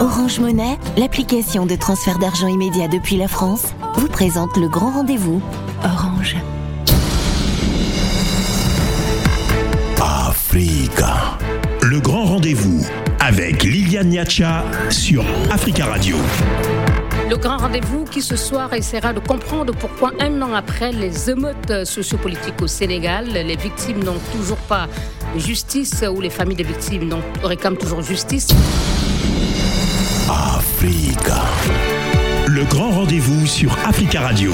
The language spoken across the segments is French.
Orange Monnaie, l'application de transfert d'argent immédiat depuis la France, vous présente le grand rendez-vous. Orange. Africa. Le grand rendez-vous avec Liliane Niacha sur Africa Radio. Le grand rendez-vous qui ce soir essaiera de comprendre pourquoi un an après les émeutes sociopolitiques au Sénégal, les victimes n'ont toujours pas justice ou les familles des victimes réclament toujours justice. Africa. Le grand rendez-vous sur Africa Radio.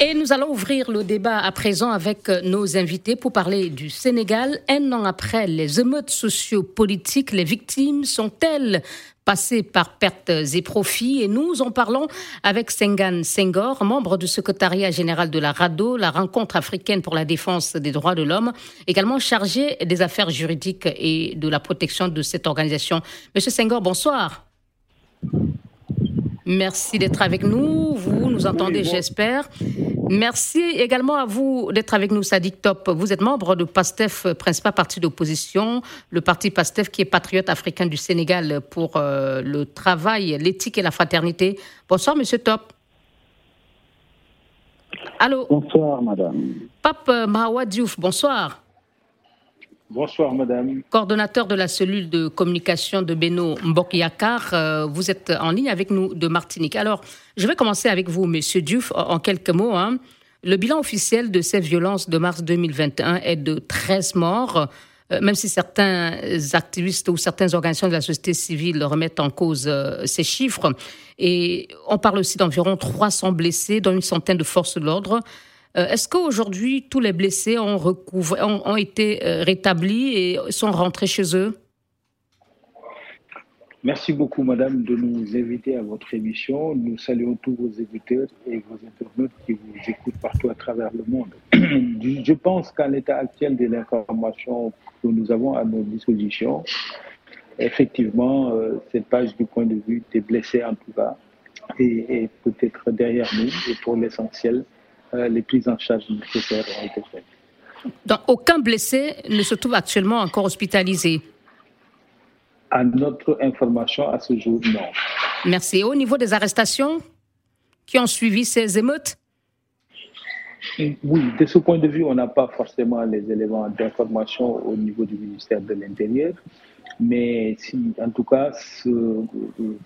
Et nous allons ouvrir le débat à présent avec nos invités pour parler du Sénégal. Un an après les émeutes sociopolitiques, les victimes sont-elles passées par pertes et profits Et nous en parlons avec Sengan Senghor, membre du secrétariat général de la RADO, la rencontre africaine pour la défense des droits de l'homme, également chargé des affaires juridiques et de la protection de cette organisation. Monsieur Senghor, bonsoir. Merci d'être avec nous. Vous nous entendez, j'espère. Merci également à vous d'être avec nous, Sadik Top. Vous êtes membre de PASTEF, principal parti d'opposition, le parti PASTEF qui est patriote africain du Sénégal pour euh, le travail, l'éthique et la fraternité. Bonsoir, monsieur Top. Allô? Bonsoir, madame. Pape Mahawa Diouf, bonsoir. Bonsoir, madame. Coordonnateur de la cellule de communication de Beno Mbokyakar, euh, vous êtes en ligne avec nous de Martinique. Alors, je vais commencer avec vous, monsieur Diouf, en quelques mots. Hein. Le bilan officiel de ces violences de mars 2021 est de 13 morts, euh, même si certains activistes ou certaines organisations de la société civile remettent en cause euh, ces chiffres. Et on parle aussi d'environ 300 blessés, dont une centaine de forces de l'ordre. Euh, est-ce qu'aujourd'hui, tous les blessés ont, ont, été euh, rétablis et sont rentrés chez eux? Merci beaucoup, madame, de nous inviter à votre émission. Nous saluons tous vos écouteurs et vos internautes qui vous écoutent partout à travers le monde. Je pense qu'à l'état actuel de l'information que nous avons à nos dispositions, effectivement, euh, cette page du point de vue des blessés, en tout cas, est peut-être derrière nous et pour l'essentiel, les prises en charge nécessaires ont été faites. Donc, aucun blessé ne se trouve actuellement encore hospitalisé? À notre information, à ce jour, non. Merci. au niveau des arrestations qui ont suivi ces émeutes? Oui, de ce point de vue, on n'a pas forcément les éléments d'information au niveau du ministère de l'Intérieur, mais si, en tout cas, se,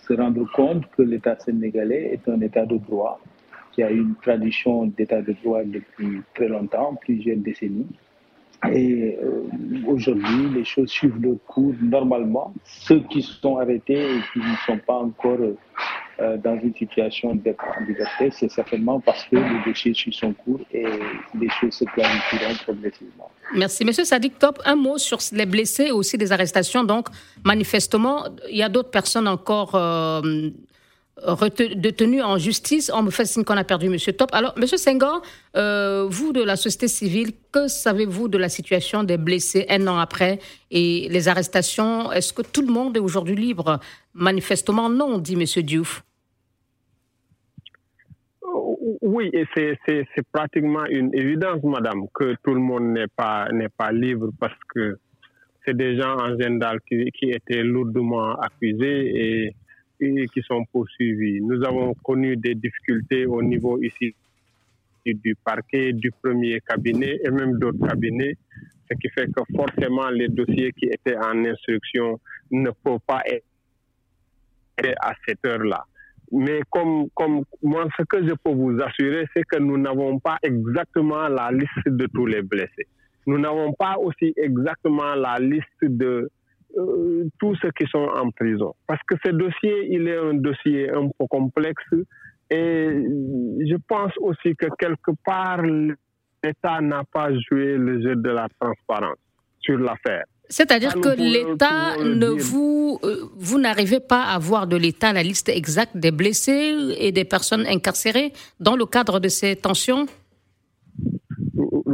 se rendre compte que l'État sénégalais est un État de droit, qui a une tradition d'état de droit depuis très longtemps, plusieurs décennies. Et euh, aujourd'hui, les choses suivent le cours normalement. Ceux qui sont arrêtés et qui ne sont pas encore euh, dans une situation d'être en liberté, c'est certainement parce que le dossier suit son cours et les choses se clarifieront progressivement. Merci. Monsieur Sadik Top, un mot sur les blessés et aussi des arrestations. Donc, manifestement, il y a d'autres personnes encore euh, détenu en justice. On me fait signe qu'on a perdu M. Top. Alors, M. Senghor, euh, vous de la société civile, que savez-vous de la situation des blessés un an après et les arrestations? Est-ce que tout le monde est aujourd'hui libre? Manifestement, non, dit M. Diouf. Oui, et c'est pratiquement une évidence, madame, que tout le monde n'est pas, pas libre parce que c'est des gens en général qui, qui étaient lourdement accusés et qui sont poursuivis. Nous avons connu des difficultés au niveau ici du parquet, du premier cabinet et même d'autres cabinets, ce qui fait que forcément les dossiers qui étaient en instruction ne peuvent pas être à cette heure-là. Mais comme, comme moi, ce que je peux vous assurer, c'est que nous n'avons pas exactement la liste de tous les blessés. Nous n'avons pas aussi exactement la liste de, euh, tous ceux qui sont en prison. Parce que ce dossier, il est un dossier un peu complexe et je pense aussi que quelque part, l'État n'a pas joué le jeu de la transparence sur l'affaire. C'est-à-dire que l'État ne vous, euh, vous n'arrivez pas à avoir de l'État la liste exacte des blessés et des personnes incarcérées dans le cadre de ces tensions?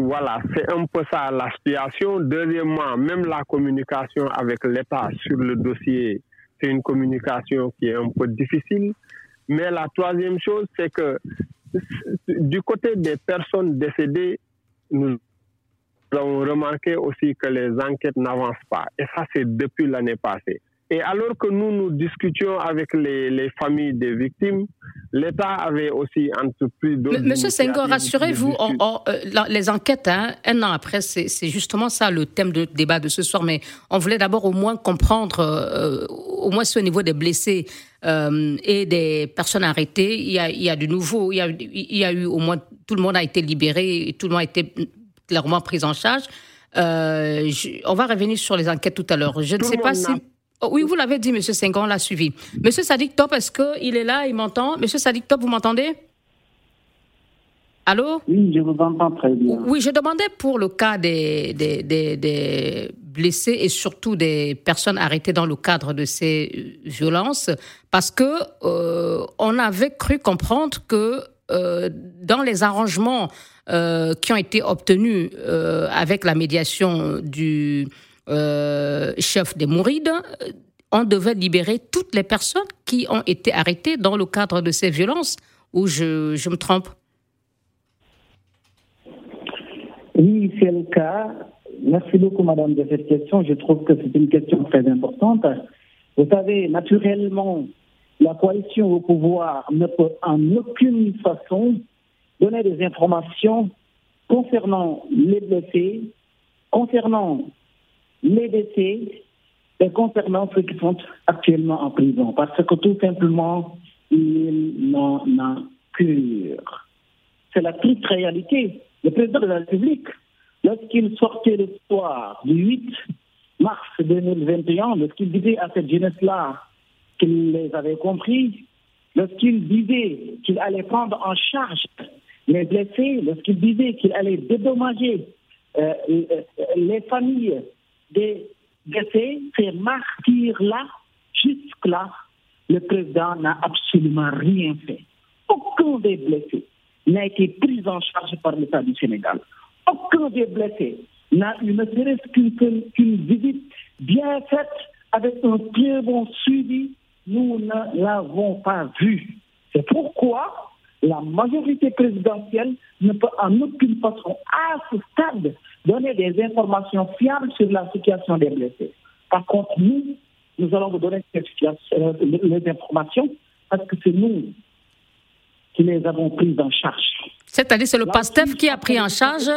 Voilà, c'est un peu ça la situation. Deuxièmement, même la communication avec l'État sur le dossier, c'est une communication qui est un peu difficile. Mais la troisième chose, c'est que du côté des personnes décédées, nous avons remarqué aussi que les enquêtes n'avancent pas. Et ça, c'est depuis l'année passée. Et alors que nous nous discutions avec les, les familles des victimes, l'État avait aussi entrepris d'autres. Monsieur Senghor, rassurez-vous, euh, les enquêtes, hein, un an après, c'est justement ça le thème de débat de ce soir. Mais on voulait d'abord au moins comprendre, euh, au moins au niveau des blessés euh, et des personnes arrêtées, il y a, il y a du nouveau. Il y a, il y a eu au moins tout le monde a été libéré, et tout le monde a été clairement pris en charge. on va revenir sur les enquêtes tout à l'heure. Je ne sais pas si. Oh, oui, vous l'avez dit, Monsieur Senghor, on l'a suivi. Monsieur Sadik Top, est-ce qu'il est là, il m'entend? Monsieur Sadik Top, vous m'entendez? Allô? Oui, je vous entends très bien. Oui, je demandais pour le cas des, des, des, blessés et surtout des personnes arrêtées dans le cadre de ces euh, violences, parce que euh, on avait cru comprendre que euh, dans les arrangements qui ont été obtenus avec la médiation du euh, chef des Mourides, euh, on devait libérer toutes les personnes qui ont été arrêtées dans le cadre de ces violences, ou je, je me trompe? Oui, c'est le cas. Merci beaucoup, madame, de cette question. Je trouve que c'est une question très importante. Vous savez, naturellement, la coalition au pouvoir ne peut en aucune façon donner des informations concernant les blessés, concernant les décès et concernant ceux qui sont actuellement en prison, parce que tout simplement, ils n'en ont cure. C'est la triste réalité. Le président de la République, lorsqu'il sortait le soir du 8 mars 2021, lorsqu'il disait à cette jeunesse-là qu'il les avait compris, lorsqu'il disait qu'il allait prendre en charge les blessés, lorsqu'il disait qu'il allait dédommager euh, les familles des décès, ces martyrs-là, jusque-là, le président n'a absolument rien fait. Aucun des blessés n'a été pris en charge par l'État du Sénégal. Aucun des blessés n'a eu ne serait-ce qu'une visite bien faite avec un très bon suivi. Nous ne l'avons pas vu. C'est pourquoi la majorité présidentielle ne peut en aucune façon, à ce stade, donner des informations fiables sur la situation des blessés. Par contre, nous, nous allons vous donner euh, les informations parce que c'est nous qui les avons prises en charge. C'est-à-dire c'est le PASTEF qui a pris en charge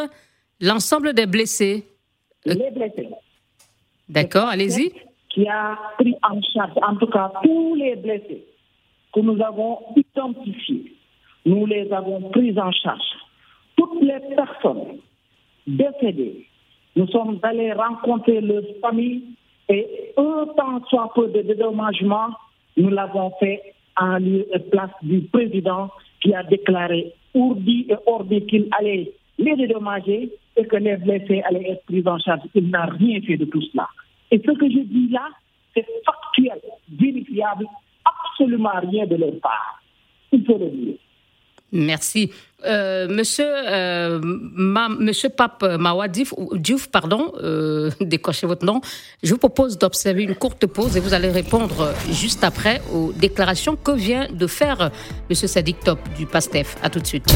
l'ensemble des blessés Les blessés. D'accord, allez-y. Qui a pris en charge, en tout cas, tous les blessés que nous avons identifiés. Nous les avons pris en charge. Toutes les personnes décédés. Nous sommes allés rencontrer leurs familles et temps soit peu de dédommagement, nous l'avons fait en lieu et place du président qui a déclaré ourdi et ordi qu'il allait les dédommager et que les blessés allaient être pris en charge. Il n'a rien fait de tout cela. Et ce que je dis là, c'est factuel, vérifiable, absolument rien de leur part. Il faut le dire. Merci. Euh, monsieur, euh, monsieur Pape Mawadif, Diouf, pardon, euh, décrochez votre nom. Je vous propose d'observer une courte pause et vous allez répondre juste après aux déclarations que vient de faire monsieur Sadik Top du PASTEF. À tout de suite.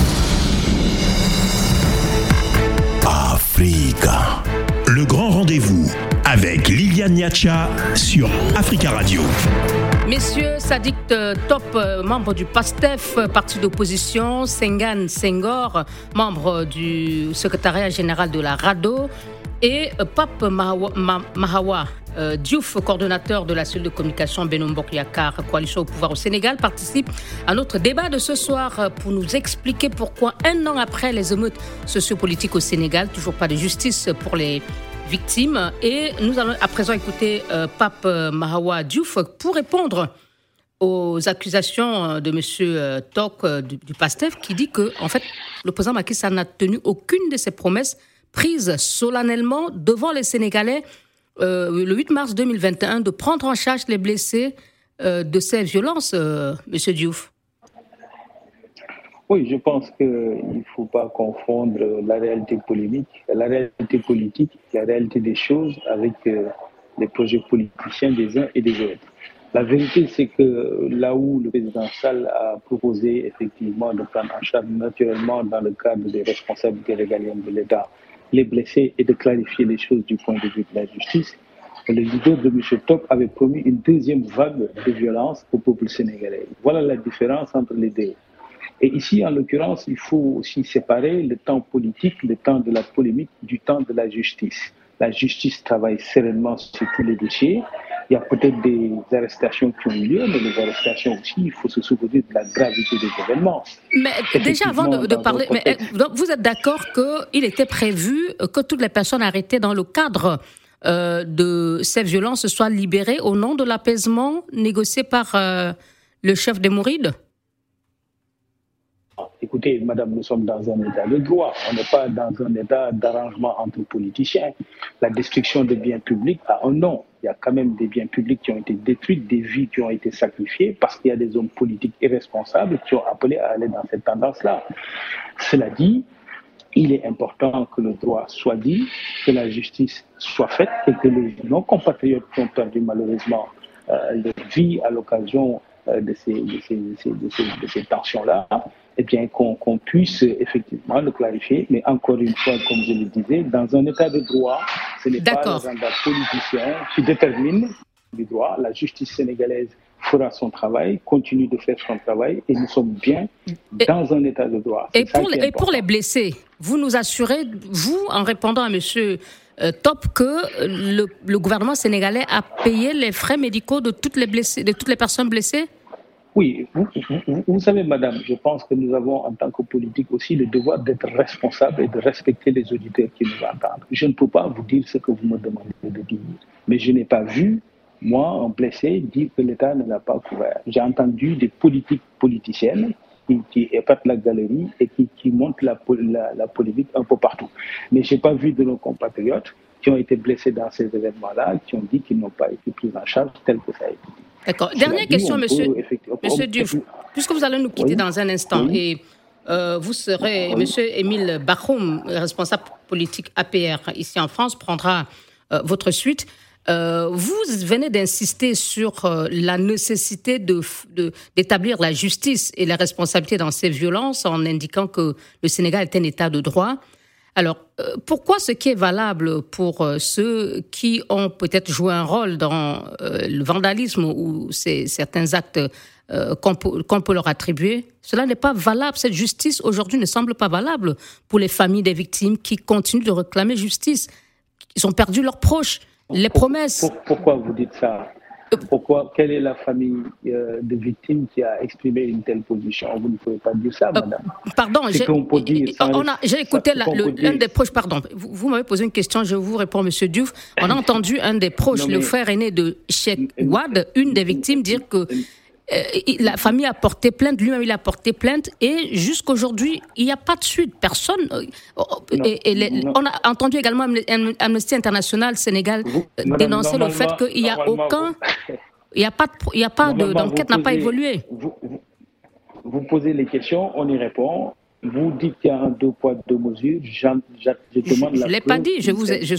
Africa. Le grand rendez-vous avec Liliane Niacha sur Africa Radio. Messieurs, Sadik euh, Top, euh, membre du PASTEF, euh, parti d'opposition, Sengan Senghor, membre du secrétariat général de la RADO, et Pape Mahawa, Diouf, coordonnateur de la cellule de communication Benombok Yakar, coalition au pouvoir au Sénégal, participe à notre débat de ce soir pour nous expliquer pourquoi, un an après les émeutes sociopolitiques au Sénégal, toujours pas de justice pour les victimes. Et nous allons à présent écouter euh, Pape euh, Mahawa Diouf pour répondre aux accusations euh, de M. Tok du, PASTEF qui dit que, en fait, le président Macky Sall n'a tenu aucune de ses promesses prises solennellement devant les Sénégalais le 8 mars 2021 de prendre en charge les blessés de ces violences, M. Diouf. Oui, je pense qu'il ne faut pas confondre la réalité polémique, la réalité politique, la réalité des choses avec euh, les projets politiciens des uns et des autres. La vérité, c'est que là où le président Sall a proposé effectivement de prendre en charge naturellement dans le cadre des responsabilités régaliennes de l'État les blessés et de clarifier les choses du point de vue de la justice, le leader de M. Top avait promis une deuxième vague de violence au peuple sénégalais. Voilà la différence entre les deux. Et ici, en l'occurrence, il faut aussi séparer le temps politique, le temps de la polémique, du temps de la justice. La justice travaille sereinement sur tous les dossiers. Il y a peut-être des arrestations qui ont eu lieu, mais les arrestations aussi, il faut se souvenir de la gravité des événements. Mais déjà, avant de, parler, mais, vous êtes d'accord qu'il était prévu que toutes les personnes arrêtées dans le cadre euh, de ces violences soient libérées au nom de l'apaisement négocié par euh, le chef des Mourides? Écoutez, madame, nous sommes dans un état de droit. On n'est pas dans un état d'arrangement entre politiciens. La destruction des biens publics a un. Il y a quand même des biens publics qui ont été détruits, des vies qui ont été sacrifiées parce qu'il y a des hommes politiques irresponsables qui ont appelé à aller dans cette tendance-là. Cela dit, il est important que le droit soit dit, que la justice soit faite et que les non-compatriotes qui ont perdu malheureusement euh, leur vie à l'occasion de ces, de ces, de ces, de ces tensions-là, eh bien, qu'on puisse effectivement le clarifier. Mais encore une fois, comme je le disais, dans un état de droit, ce n'est pas l'agenda politicien qui détermine le droit. La justice sénégalaise fera son travail, continue de faire son travail, et nous sommes bien dans un état de droit. Et pour, les, et pour, les blessés, vous nous assurez, vous, en répondant à Monsieur euh, Top, que le, le, gouvernement sénégalais a payé les frais médicaux de toutes les blessés, de toutes les personnes blessées? Oui, vous, savez, madame, je pense que nous avons en tant que politique aussi le devoir d'être responsables et de respecter les auditeurs qui nous entendent. Je ne peux pas vous dire ce que vous me demandez de dire, mais je n'ai pas vu, moi, un blessé, dire que l'État ne l'a pas couvert. J'ai entendu des politiques politiciennes qui, qui épatent la galerie et qui, qui montent la, la, la, polémique un peu partout. Mais je n'ai pas vu de nos compatriotes qui ont été blessés dans ces événements-là, qui ont dit qu'ils n'ont pas été pris en charge tel que ça a été dit. D'accord. Dernière question, monsieur, monsieur Diouf. Puisque vous allez nous quitter dans un instant et euh, vous serez, monsieur Émile Bachoum, responsable politique APR ici en France, prendra euh, votre suite. Euh, vous venez d'insister sur la nécessité d'établir de, la justice et la responsabilité dans ces violences en indiquant que le Sénégal est un État de droit. Alors, euh, pourquoi ce qui est valable pour euh, ceux qui ont peut-être joué un rôle dans euh, le vandalisme ou certains actes qu'on peut, leur attribuer, cela n'est pas valable. Cette justice aujourd'hui ne semble pas valable pour les familles des victimes qui continuent de réclamer justice. Ils ont perdu leurs proches, les promesses. Pourquoi vous dites ça? Pourquoi Quelle est la famille euh, de victimes qui a exprimé une telle position? Vous ne pouvez pas dire ça, euh, madame. pardon, j'ai écouté l'un des proches. Pardon, vous, m'avez posé une question, je vous réponds, Monsieur Diouf. On a entendu un des proches, le frère aîné de Cheikh Wad, une des victimes, dire que euh, la famille a porté plainte, lui-même il a porté plainte, et jusqu'aujourd'hui, il n'y a pas de suite. Personne. Euh, et, on a entendu également Amnesty International Sénégal euh, dénoncer le fait qu'il n'y a aucun. Il n'y a pas, il a pas d'enquête n'a pas évolué. Vous, posez les questions, on y répond. Vous dites qu'il y a un deux poids, deux mesures. Je, demande je ne l'ai pas dit. Je vous ai, je,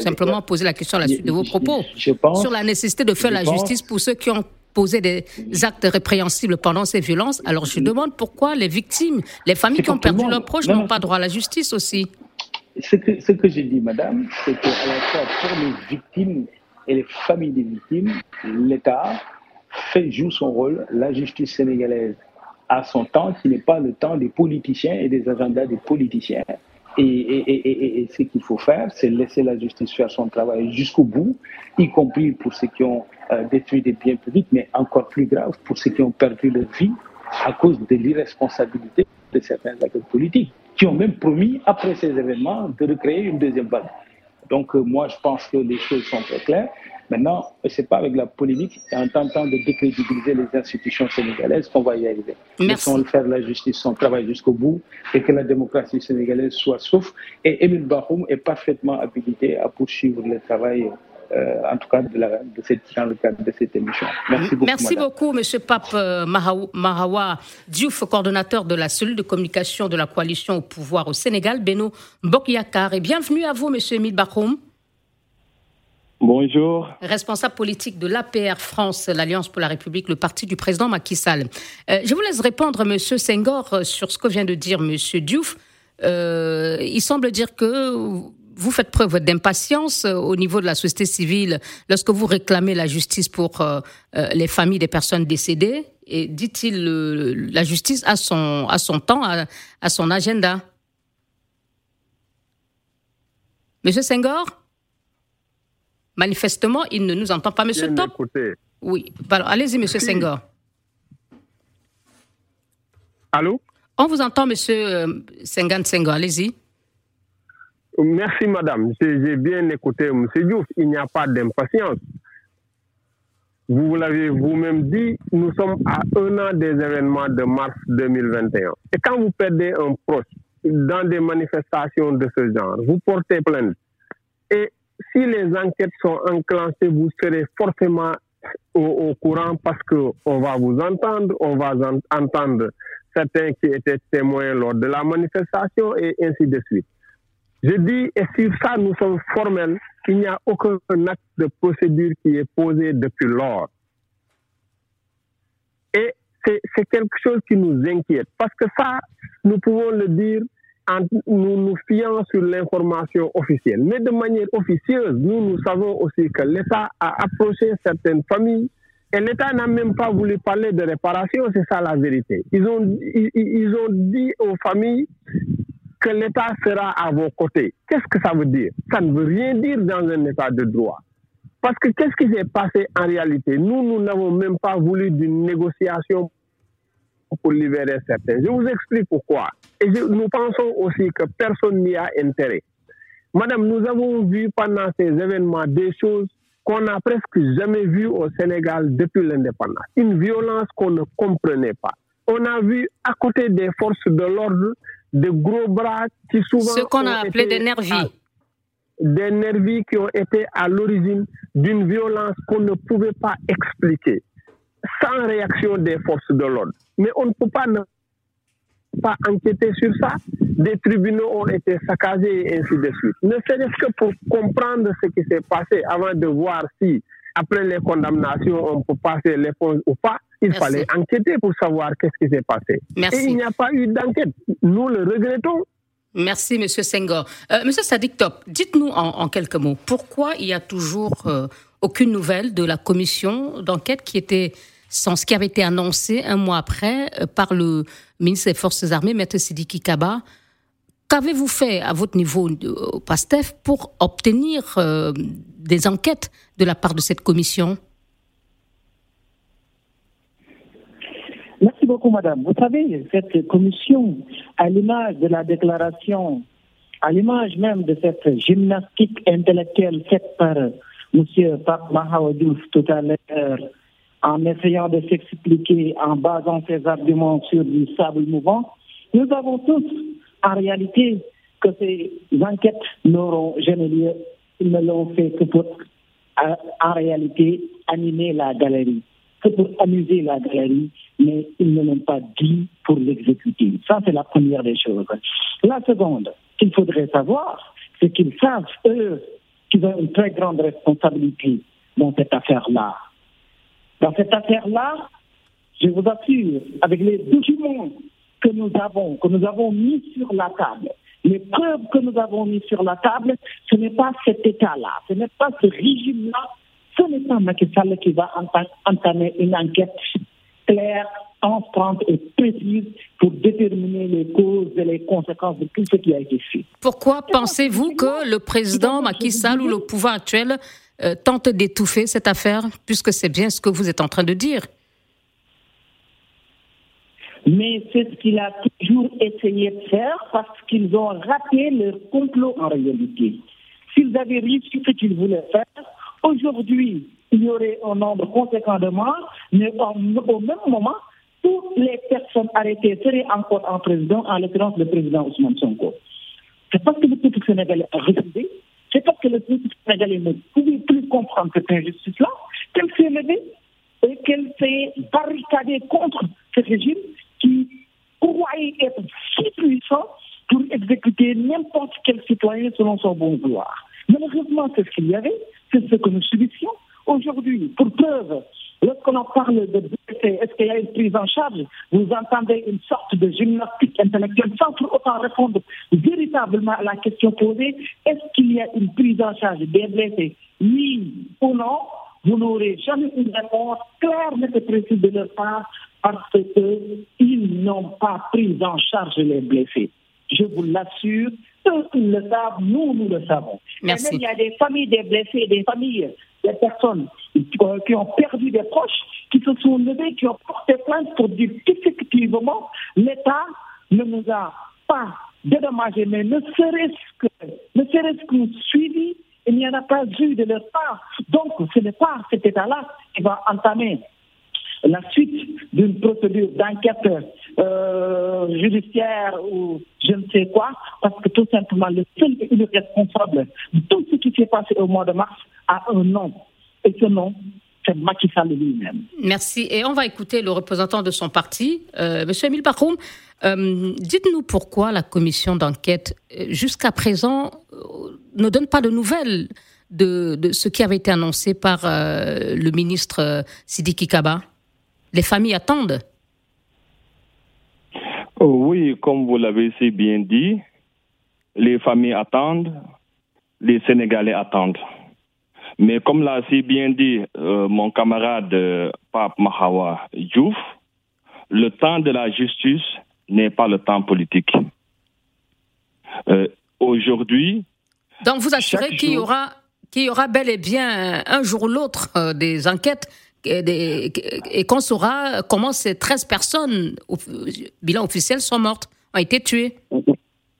simplement posé la question à la suite de vos propos. sur la nécessité de faire la justice pour ceux qui ont poser des actes répréhensibles pendant ces violences. Alors je demande pourquoi les victimes, les familles qui ont perdu leurs proches n'ont pas droit à la justice aussi. Ce que, ce que j'ai dit, madame, c'est qu'à la fois pour les victimes et les familles des victimes, l'État fait, joue son rôle, la justice sénégalaise a son temps qui n'est pas le temps des politiciens et des agendas des politiciens. Et, ce qu'il faut faire, c'est laisser la justice faire son travail jusqu'au bout, y compris pour ceux qui ont euh, détruit des biens publics, mais encore plus grave pour ceux qui ont perdu leur vie à cause de l'irresponsabilité de certains acteurs politiques, qui ont même promis, après ces événements, de recréer une deuxième vague. Donc euh, moi, je pense que les choses sont très claires. Maintenant, ce n'est pas avec la polémique et en tentant de décrédibiliser les institutions sénégalaises qu'on va y arriver. Laissons faire la justice son travail jusqu'au bout et que la démocratie sénégalaise soit sauf. Et Émile Bahoum est parfaitement habilité à poursuivre le travail euh, en tout cas de, la, de cette, dans le cadre de cette émission. Merci beaucoup. Merci beaucoup, Monsieur Pape euh, Mahawa Diouf, coordonnateur de la cellule de communication de la coalition au pouvoir au Sénégal, Beno Bokyakar. Et bienvenue à vous, Monsieur Émile Bahoum. Bonjour. Responsable politique de l'APR France, l'Alliance pour la République, le parti du président Macky Sall. Euh, je vous laisse répondre, Monsieur Senghor, sur ce que vient de dire Monsieur Diouf. Euh, il semble dire que vous faites preuve d'impatience au niveau de la société civile lorsque vous réclamez la justice pour les familles des personnes décédées. Et dit-il, la justice a son, a son temps, a, son agenda. Monsieur Senghor? Manifestement, il ne nous entend pas. Monsieur Top Oui. Allez-y, Monsieur Senghor. Allô? On vous entend, Monsieur Sengan Senghor. Allez-y. Merci, madame. J'ai bien écouté Monsieur Diouf. Il n'y a pas d'impatience. Vous l'avez vous-même dit, nous sommes à un an des événements de mars 2021. Et quand vous perdez un proche dans des manifestations de ce genre, vous portez plainte. Et si les enquêtes sont enclenchées, vous serez forcément au, courant parce qu'on va vous entendre, on va entendre certains qui étaient témoins lors de la manifestation et ainsi de suite. Je dis, et sur ça, nous sommes formels, il n'y a aucun acte de procédure qui est posé depuis lors. Et c'est quelque chose qui nous inquiète, parce que ça, nous pouvons le dire en nous nous fiant sur l'information officielle. Mais de manière officieuse, nous, nous savons aussi que l'État a approché certaines familles et l'État n'a même pas voulu parler de réparation, c'est ça la vérité. Ils ont, ils ont dit aux familles que l'État sera à vos côtés. Qu'est-ce que ça veut dire? Ça ne veut rien dire dans un État de droit. Parce que qu'est-ce qui s'est passé en réalité? Nous, nous n'avons même pas voulu d'une négociation pour libérer certains. Je vous explique pourquoi. Et nous pensons aussi que personne n'y a intérêt. Madame, nous avons vu pendant ces événements des choses qu'on n'a presque jamais vues au Sénégal depuis l'indépendance. Une violence qu'on ne comprenait pas. On a vu à côté des forces de l'ordre de gros bras qui souvent... Ce qu'on a appelé des nervis. Des nervis qui ont été à l'origine d'une violence qu'on ne pouvait pas expliquer, sans réaction des forces de l'ordre. Mais on ne peut pas ne pas enquêter sur ça. Des tribunaux ont été saccagés et ainsi de suite. Ne serait-ce que pour comprendre ce qui s'est passé avant de voir si, après les condamnations, on peut passer l'éponge ou pas. Il fallait enquêter pour savoir qu'est-ce qui s'est passé. Et il n'y a pas eu d'enquête. Nous le regrettons. Merci, Monsieur Senghor. Euh, Monsieur Sadik Top, dites-nous en, quelques mots, pourquoi il y a toujours euh, aucune nouvelle de la commission d'enquête qui était sans ce qui avait été annoncé un mois après euh, par le ministre des Forces armées, Maître Sidiki Kaba. Qu'avez-vous fait à votre niveau au PASTEF pour obtenir des enquêtes de la part de cette commission? Merci beaucoup, madame. Vous savez, cette commission, à l'image de la déclaration, à l'image même de cette gymnastique intellectuelle faite par M. Pape Mahawadouf tout à l'heure, en essayant de s'expliquer en basant ses arguments sur du sable mouvant, nous avons tous, en réalité, que ces enquêtes n'auront jamais lieu. Ils ne l'ont fait que pour, en réalité, animer la galerie que pour amuser la galerie, mais ils ne l'ont pas dit pour l'exécuter. Ça, c'est la première des choses. La seconde qu'il faudrait savoir, c'est qu'ils savent, eux, qu'ils ont une très grande responsabilité dans cette affaire-là. Dans cette affaire-là, je vous assure, avec les documents que nous avons, que nous avons mis sur la table, les preuves que nous avons mis sur la table, ce n'est pas cet État-là, ce n'est pas ce régime-là ce n'est pas Macky Sall qui va entamer une enquête claire, transparente et précise pour déterminer les causes et les conséquences de tout ce qui a été fait. Pourquoi pensez-vous que le président Macky Sall ou le pouvoir actuel euh, tente d'étouffer cette affaire, puisque c'est bien ce que vous êtes en train de dire mais c'est ce qu'il a toujours essayé de faire parce qu'ils ont raté leur complot en réalité. S'ils avaient réussi ce qu'ils voulaient faire, Aujourd'hui, il y aurait un nombre conséquent de morts, mais au même moment, toutes les personnes arrêtées seraient encore en président, en l'occurrence le président Ousmane Sonko. C'est parce que le peuple sénégalais a refusé, c'est parce que le peuple sénégalais ne pouvait plus comprendre cette injustice-là, qu'elle s'est levée et qu'elle s'est barricadée contre ce régime qui croyait être si puissant pour exécuter n'importe quel citoyen selon son bon vouloir. Malheureusement, c'est ce qu'il y avait, c'est ce que nous subissions. Aujourd'hui, pour preuve, Lorsqu'on parle de blessés, est-ce qu'il y a une prise en charge? Vous entendez une sorte de gymnastique intellectuelle sans pour autant répondre véritablement à la question posée. Est-ce qu'il y a une prise en charge des blessés? Oui ou non? Vous n'aurez jamais une réponse claire, mais précise de leur part parce qu'ils n'ont pas pris en charge les blessés. Je vous l'assure, eux, ils le savent, nous, nous le savons. Merci. il y a des familles des blessés, des familles des personnes qui ont perdu des proches, qui se sont levées, qui ont porté plainte pour dire qu'effectivement, l'État ne nous a pas dédommagé, mais ne serait-ce que, ne serait-ce que suivi, il n'y en a pas eu de leur part. Donc, ce n'est pas cet État-là qui va entamer la suite d'une procédure d'enquête euh, judiciaire ou je ne sais quoi, parce que tout simplement le seul et le responsable de tout ce qui s'est passé au mois de mars a un nom. Et ce nom, c'est Macky Sall lui-même. Merci. Et on va écouter le représentant de son parti, euh, M. Emile Bachoum. Euh, dites-nous pourquoi la commission d'enquête, euh, jusqu'à présent, ne donne pas de nouvelles de, de, ce qui avait été annoncé par le ministre Sidiki Kaba? Les familles attendent. Oh oui, comme vous l'avez si bien dit, les familles attendent, les Sénégalais attendent. Mais comme l'a si bien dit euh, mon camarade euh, Pape Mahawa Diouf, le temps de la justice n'est pas le temps politique. Euh, aujourd'hui. Donc vous assurez qu'il y aura qu'il y aura bel et bien un jour ou l'autre des enquêtes et qu'on saura comment ces 13 personnes, bilan officiel, sont mortes, ont été tuées.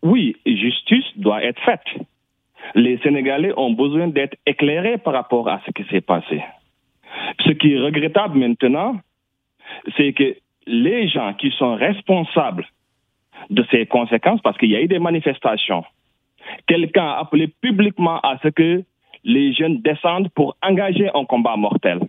Oui, justice doit être faite. Les Sénégalais ont besoin d'être éclairés par rapport à ce qui s'est passé. Ce qui est regrettable maintenant, c'est que les gens qui sont responsables de ces conséquences, parce qu'il y a eu des manifestations, quelqu'un a appelé publiquement à ce que les jeunes descendent pour engager un combat mortel.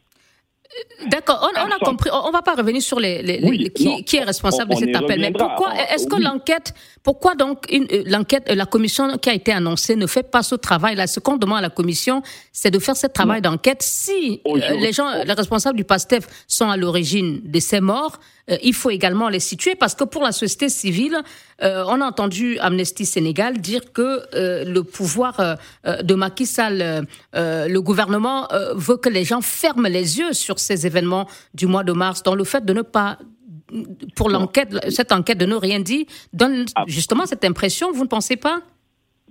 D'accord, on, a compris. On ne va pas revenir sur les, qui, est responsable de cet appel. Mais pourquoi est-ce que l'enquête, pourquoi donc euh, l'enquête, euh, la commission qui a été annoncée ne fait pas ce travail-là? Ce qu'on demande à la commission, c'est de faire ce travail d'enquête. Si euh, les gens, les responsables du PASTEF sont à l'origine de ces morts, il faut également les situer parce que pour la société civile, euh, on a entendu Amnesty Sénégal dire que euh, le pouvoir de Macky Sall, le gouvernement veut que les gens ferment les yeux sur ces événements du mois de mars, dans le fait de ne pas pour l'enquête, cette enquête de ne rien dire, donne ah. justement cette impression, vous ne pensez pas?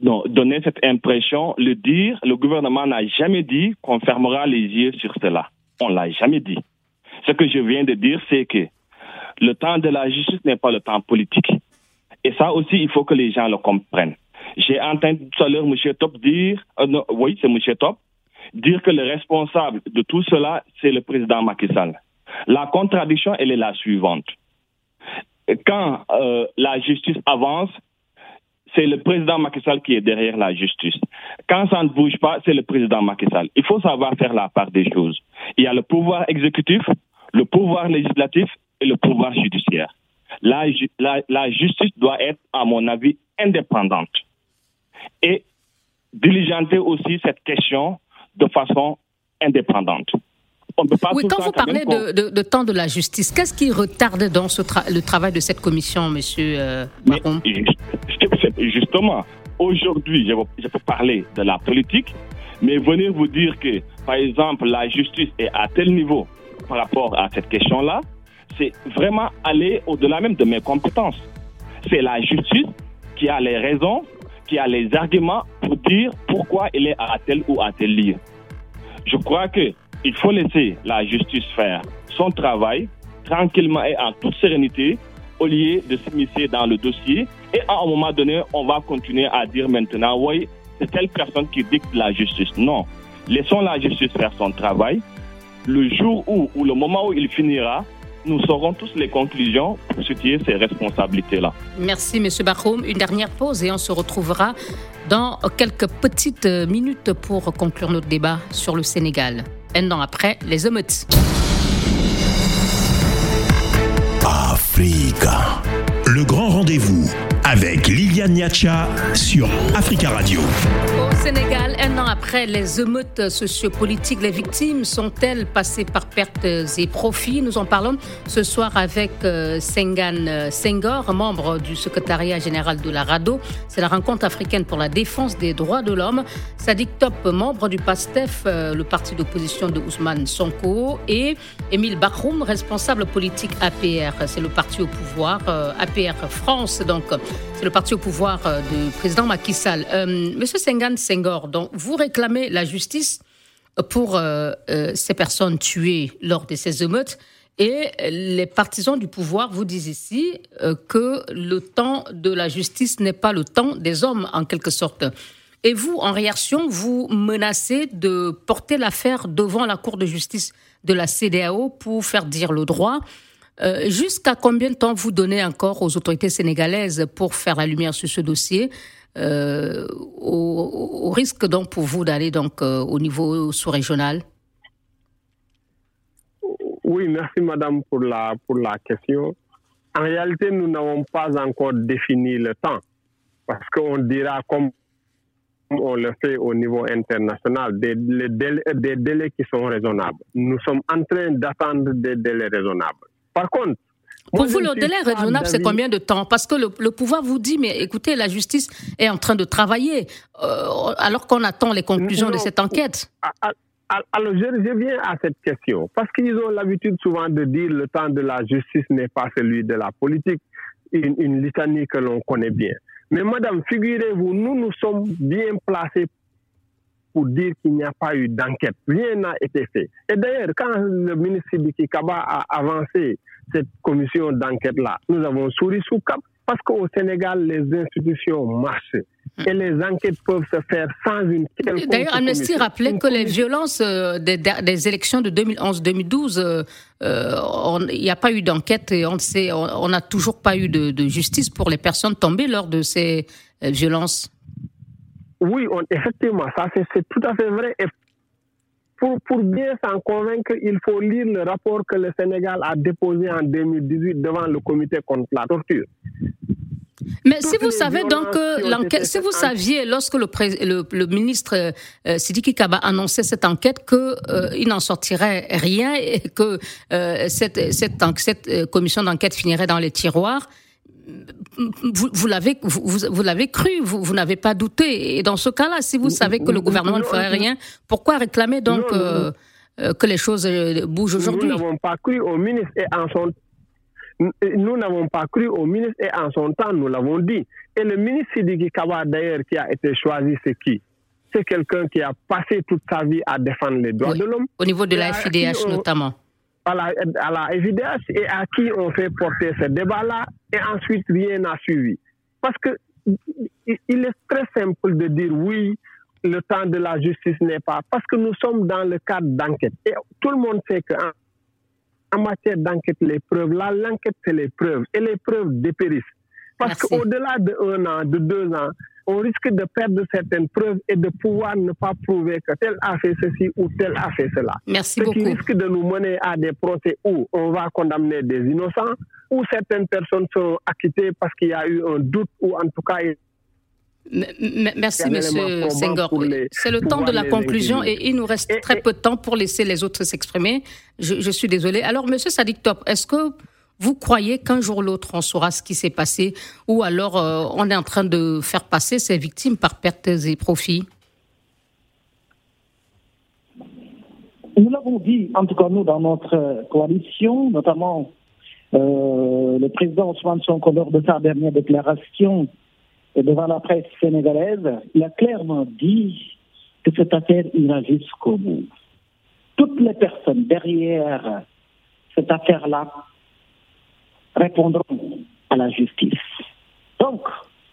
Non, donner cette impression, le dire, le gouvernement n'a jamais dit qu'on fermera les yeux sur cela. On l'a jamais dit. Ce que je viens de dire, c'est que le temps de la justice n'est pas le temps politique. Et ça aussi, il faut que les gens le comprennent. J'ai entendu tout à l'heure M. Top dire, euh, oui, c'est M. Top, dire que le responsable de tout cela, c'est le président Macky Sall. La contradiction, elle est la suivante. Quand euh, la justice avance, c'est le président Macky Sall qui est derrière la justice. Quand ça ne bouge pas, c'est le président Macky Sall. Il faut savoir faire la part des choses. Il y a le pouvoir exécutif, le pouvoir législatif et le pouvoir judiciaire. La, la, justice doit être, à mon avis, indépendante et diligenter aussi cette question de façon indépendante. oui, quand vous parlez de, temps de la justice, qu'est-ce qui retarde dans ce le travail de cette commission, monsieur euh, Justement, aujourd'hui, je, je peux parler de la politique, mais venir vous dire que, par exemple, la justice est à tel niveau par rapport à cette question-là, c'est vraiment aller au-delà même de mes compétences. C'est la justice qui a les raisons, qui a les arguments pour dire pourquoi il est à tel ou à tel lieu. Je crois que il faut laisser la justice faire son travail tranquillement et en toute sérénité au lieu de s'immiscer dans le dossier. Et à un moment donné, on va continuer à dire maintenant, oui, c'est telle personne qui dicte la justice. Non. Laissons la justice faire son travail. Le jour où, ou le moment où il finira, nous saurons tous les conclusions pour situer ces responsabilités-là. Merci, M. Bachoum. Une dernière pause et on se retrouvera dans quelques petites minutes pour conclure notre débat sur le Sénégal. Un an après, les émeutes. Africa. Le grand rendez-vous avec Liliane Niacha sur Africa Radio. Sénégal, un an après les émeutes sociopolitiques, les victimes sont-elles passées par pertes et profits? Nous en parlons ce soir avec euh, Sengan Senghor, membre du secrétariat général de la RADO. C'est la rencontre africaine pour la défense des droits de l'homme. Sadik Top, membre du PASTEF, euh, le parti d'opposition de Ousmane Sonko. Et Émile Bakroum, responsable politique APR. C'est le parti au pouvoir, euh, APR France, donc c'est le parti au pouvoir du président Macky Sall. Monsieur Sengan Senghor, donc vous réclamez la justice pour euh, euh, ces personnes tuées lors de ces émeutes. Et les partisans du pouvoir vous disent ici euh, que le temps de la justice n'est pas le temps des hommes, en quelque sorte. Et vous, en réaction, vous menacez de porter l'affaire devant la Cour de justice de la CDAO pour faire dire le droit. Jusqu'à combien de temps vous donnez encore aux autorités sénégalaises pour faire la lumière sur ce dossier? Euh, au, risque donc pour vous d'aller donc euh, au niveau sous-régional? Oui, merci Madame pour la, pour la question. En réalité, nous n'avons pas encore défini le temps parce qu'on dira comme on le fait au niveau international, des, des délais qui sont raisonnables. Nous sommes en train d'attendre des délais raisonnables. Par contre, pour vous, le délai raisonnable, c'est combien de temps Parce que le, pouvoir vous dit, mais écoutez, la justice est en train de travailler, euh, alors qu'on attend les conclusions de cette enquête. Alors, je, viens à cette question. Parce qu'ils ont l'habitude souvent de dire le temps de la justice n'est pas celui de la politique, une, une litanie que l'on connaît bien. Mais madame, figurez-vous, nous nous sommes bien placés pour dire qu'il n'y a pas eu d'enquête. Rien n'a été fait. Et d'ailleurs, quand le ministre Sidiki Kaba a avancé cette commission d'enquête-là, nous avons souri sous cap parce qu'au Sénégal, les institutions marchent et les enquêtes peuvent se faire sans une quelconque D'ailleurs, Amnesty rappelait que les violences euh, des, élections de 2011-2012, euh, euh, il n'y a pas eu d'enquête et on n'a toujours pas eu de, de, justice pour les personnes tombées lors de ces violences. Oui, effectivement, ça c'est tout à fait vrai. Et pour, pour bien s'en convaincre, il faut lire le rapport que le Sénégal a déposé en 2018 devant le comité contre la torture. Mais si vous savez donc l'enquête, si vous saviez lorsque le, le, ministre euh, Sidiki Kaba annonçait cette enquête qu'il euh, n'en sortirait rien et que euh, cette, cette, cette euh, commission d'enquête finirait dans les tiroirs, vous, vous l'avez vous, vous l'avez cru, vous, vous n'avez pas douté. Et dans ce cas-là, si vous savez que le gouvernement ne ferait rien, pourquoi réclamer donc euh, euh, que les choses euh, bougent aujourd'hui? Nous n'avons pas cru au ministre et en son nous n'avons pas cru au ministre et en son temps, nous l'avons dit. Et le ministre Sidiki Kaba, d'ailleurs, qui a été choisi, c'est qui? C'est quelqu'un qui a passé toute sa vie à défendre les droits de l'homme. Au niveau de la FIDH notamment à la, à la évidence et à qui on fait porter ce débat-là et ensuite rien n'a suivi. Parce que il est très simple de dire oui, le temps de la justice n'est pas, parce que nous sommes dans le cadre d'enquête. Et tout le monde sait qu'en en matière d'enquête, les preuves, là, l'enquête, c'est les preuves, et les preuves dépérissent. Parce qu'au-delà d'un an, de deux ans, on risque de perdre certaines preuves et de pouvoir ne pas prouver que tel a fait ceci ou tel a fait cela. Merci Ce beaucoup. qui risque de nous mener à des procès où on va condamner des innocents, où certaines personnes sont acquittées parce qu'il y a eu un doute ou en tout cas Merci, Monsieur Senghor. C'est le temps de la conclusion et il nous reste très peu de temps pour laisser les autres s'exprimer. Je, je, suis désolée. Alors, Monsieur Sadik Top, est-ce que vous croyez qu'un jour ou l'autre, on saura ce qui s'est passé ou alors euh, on est en train de faire passer ces victimes par pertes et profits Nous l'avons dit, en tout cas nous, dans notre coalition, notamment euh, le président Ousmane Sonko lors de sa dernière déclaration devant la presse sénégalaise, il a clairement dit que cette affaire ira jusqu'au bout. Toutes les personnes derrière cette affaire-là répondront à la justice. Donc,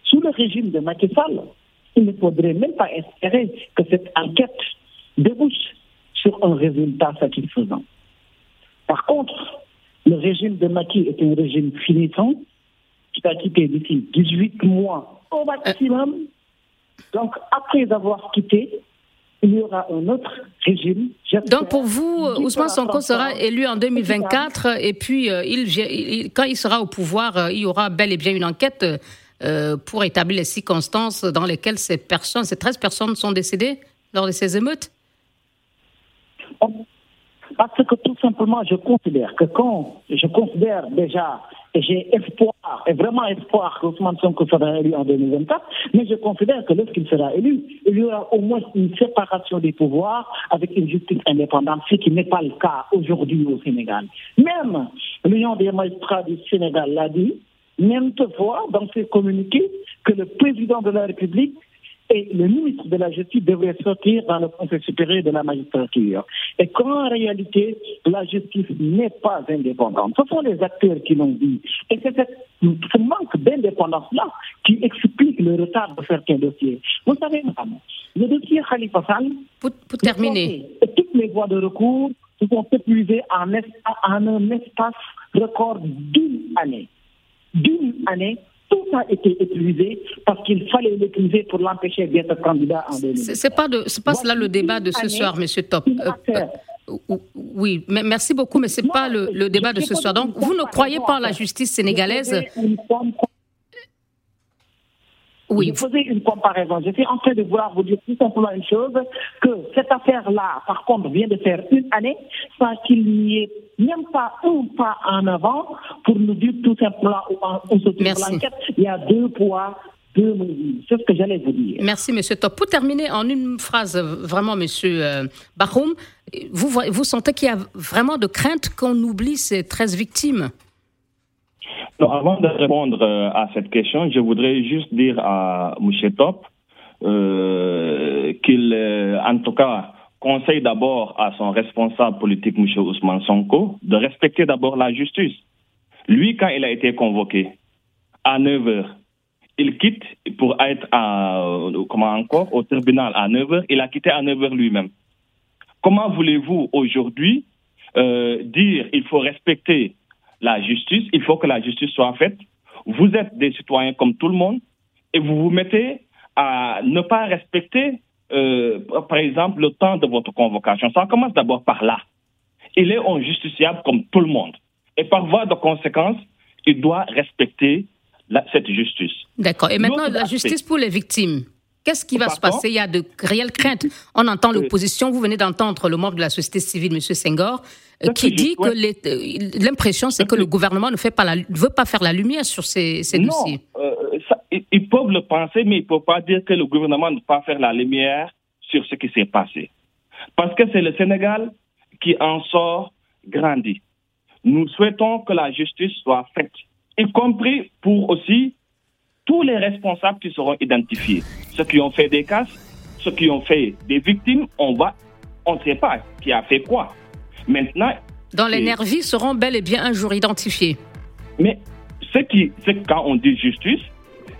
sous le régime de Macky Sall, il ne faudrait même pas espérer que cette enquête débouche sur un résultat satisfaisant. Par contre, le régime de Macky est un régime finissant qui va quitter d'ici 18 mois au maximum. Donc, après avoir quitté, il y aura un autre régime. Donc pour vous, Ousmane Sonko sera élu en 2024 et puis euh, il, quand il sera au pouvoir, euh, il y aura bel et bien une enquête pour établir les circonstances dans lesquelles ces personnes, ces 13 personnes sont décédées lors de ces émeutes? Parce que tout simplement, je considère que quand je considère déjà j'ai espoir, et vraiment espoir que Ousmane Sonko sera élu en 2024, mais je considère que lorsqu'il sera élu, il y aura au moins une séparation des pouvoirs avec une justice indépendante, ce qui n'est pas le cas aujourd'hui au Sénégal. Même l'Union des magistrats du Sénégal l'a dit, même fois dans ses communiqués, que le président de la République et le ministre de la Justice devrait sortir dans le Conseil supérieur de la magistrature. Et qu'en réalité, la justice n'est pas indépendante. Ce sont les acteurs qui l'ont dit. Et c'est ce manque d'indépendance-là qui explique le retard de certains dossiers. Vous savez, madame, le dossier Khalifa Sall, pour, terminer, toutes les voies de recours se sont épuisées en, en un espace record d'une année. D'une année, tout a été épuisé parce qu'il fallait l'épuiser pour l'empêcher d'être candidat en 2020. C'est pas de, pas cela le débat de ce soir, Monsieur Top. Euh, euh, oui, mais merci beaucoup, mais c'est pas le, le débat de ce soir. Donc, vous ne croyez pas en la justice sénégalaise? Oui. Je faisais une comparaison. Je suis en train de vouloir vous dire tout simplement une chose, que cette affaire-là, par contre, vient de faire une année sans qu'il n'y ait même pas un pas en avant pour nous dire tout simplement où se trouve l'enquête. Il y a deux poids. C'est ce que j'allais vous dire. Merci, Monsieur Top. Pour terminer en une phrase, vraiment, Monsieur euh, Bahoum, vous, vous sentez qu'il y a vraiment de crainte qu'on oublie ces 13 victimes? Avant de répondre euh, à cette question, je voudrais juste dire à M. Top euh, qu'il, euh, en tout cas, conseille d'abord à son responsable politique, M. Ousmane Sonko, de respecter d'abord la justice. Lui, quand il a été convoqué à 9 heures, il quitte pour être à, comment encore, au tribunal à 9 heures. Il a quitté à 9 heures lui-même. Comment voulez-vous aujourd'hui dire il faut respecter la justice, il faut que la justice soit faite. Vous êtes des citoyens comme tout le monde et vous vous mettez à ne pas respecter, euh, par exemple, le temps de votre convocation. Ça commence d'abord par là. Il est injusticiable comme tout le monde. Et par voie de conséquence, il doit respecter cette justice. D'accord. Et maintenant, la justice pour les victimes. Qu'est-ce qui va se passer? Il y a de réelles craintes. On entend l'opposition. Vous venez d'entendre le membre de la société civile, M. Senghor, euh, qui dit que euh, l'impression, c'est que le gouvernement ne, fait pas la, veut pas faire la lumière sur ces, dossiers. Euh, ils peuvent le penser, mais ils ne peuvent pas dire que le gouvernement ne veut pas faire la lumière sur ce qui s'est passé. Parce que c'est le Sénégal qui en sort grandi. Nous souhaitons que la justice soit faite, y compris pour aussi tous les responsables qui seront identifiés. Ceux qui ont fait des casses, ceux qui ont fait des victimes, on va, on ne sait pas qui a fait quoi. Maintenant. Dans les nervis seront bel et bien un jour identifiés. Mais ce qui, quand on dit justice,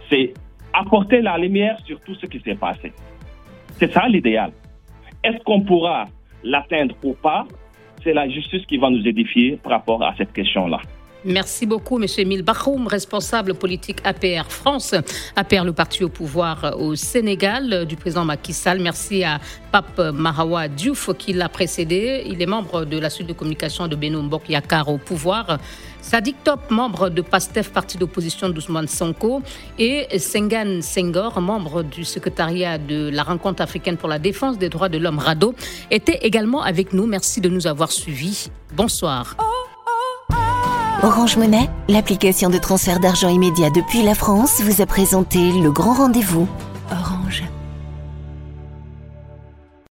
c'est apporter la lumière sur tout ce qui s'est passé. C'est ça l'idéal. Est-ce qu'on pourra l'atteindre ou pas C'est la justice qui va nous édifier par rapport à cette question-là. Merci beaucoup, M. Emile Bachoum, responsable politique APR France, APR le parti au pouvoir au Sénégal du président Macky Sall. Merci à Pape Mahawa Diouf qui l'a précédé. Il est membre de la suite de communication de Beno Mbok Yakar au pouvoir. Sadik Top, membre de PASTEF, parti d'opposition d'Ousmane Sonko, et Sengan Senghor, membre du secrétariat de la rencontre africaine pour la défense des droits de l'homme RADO, étaient également avec nous. Merci de nous avoir suivis. Bonsoir. Orange Monnaie, l'application de transfert d'argent immédiat depuis la France, vous a présenté le grand rendez-vous.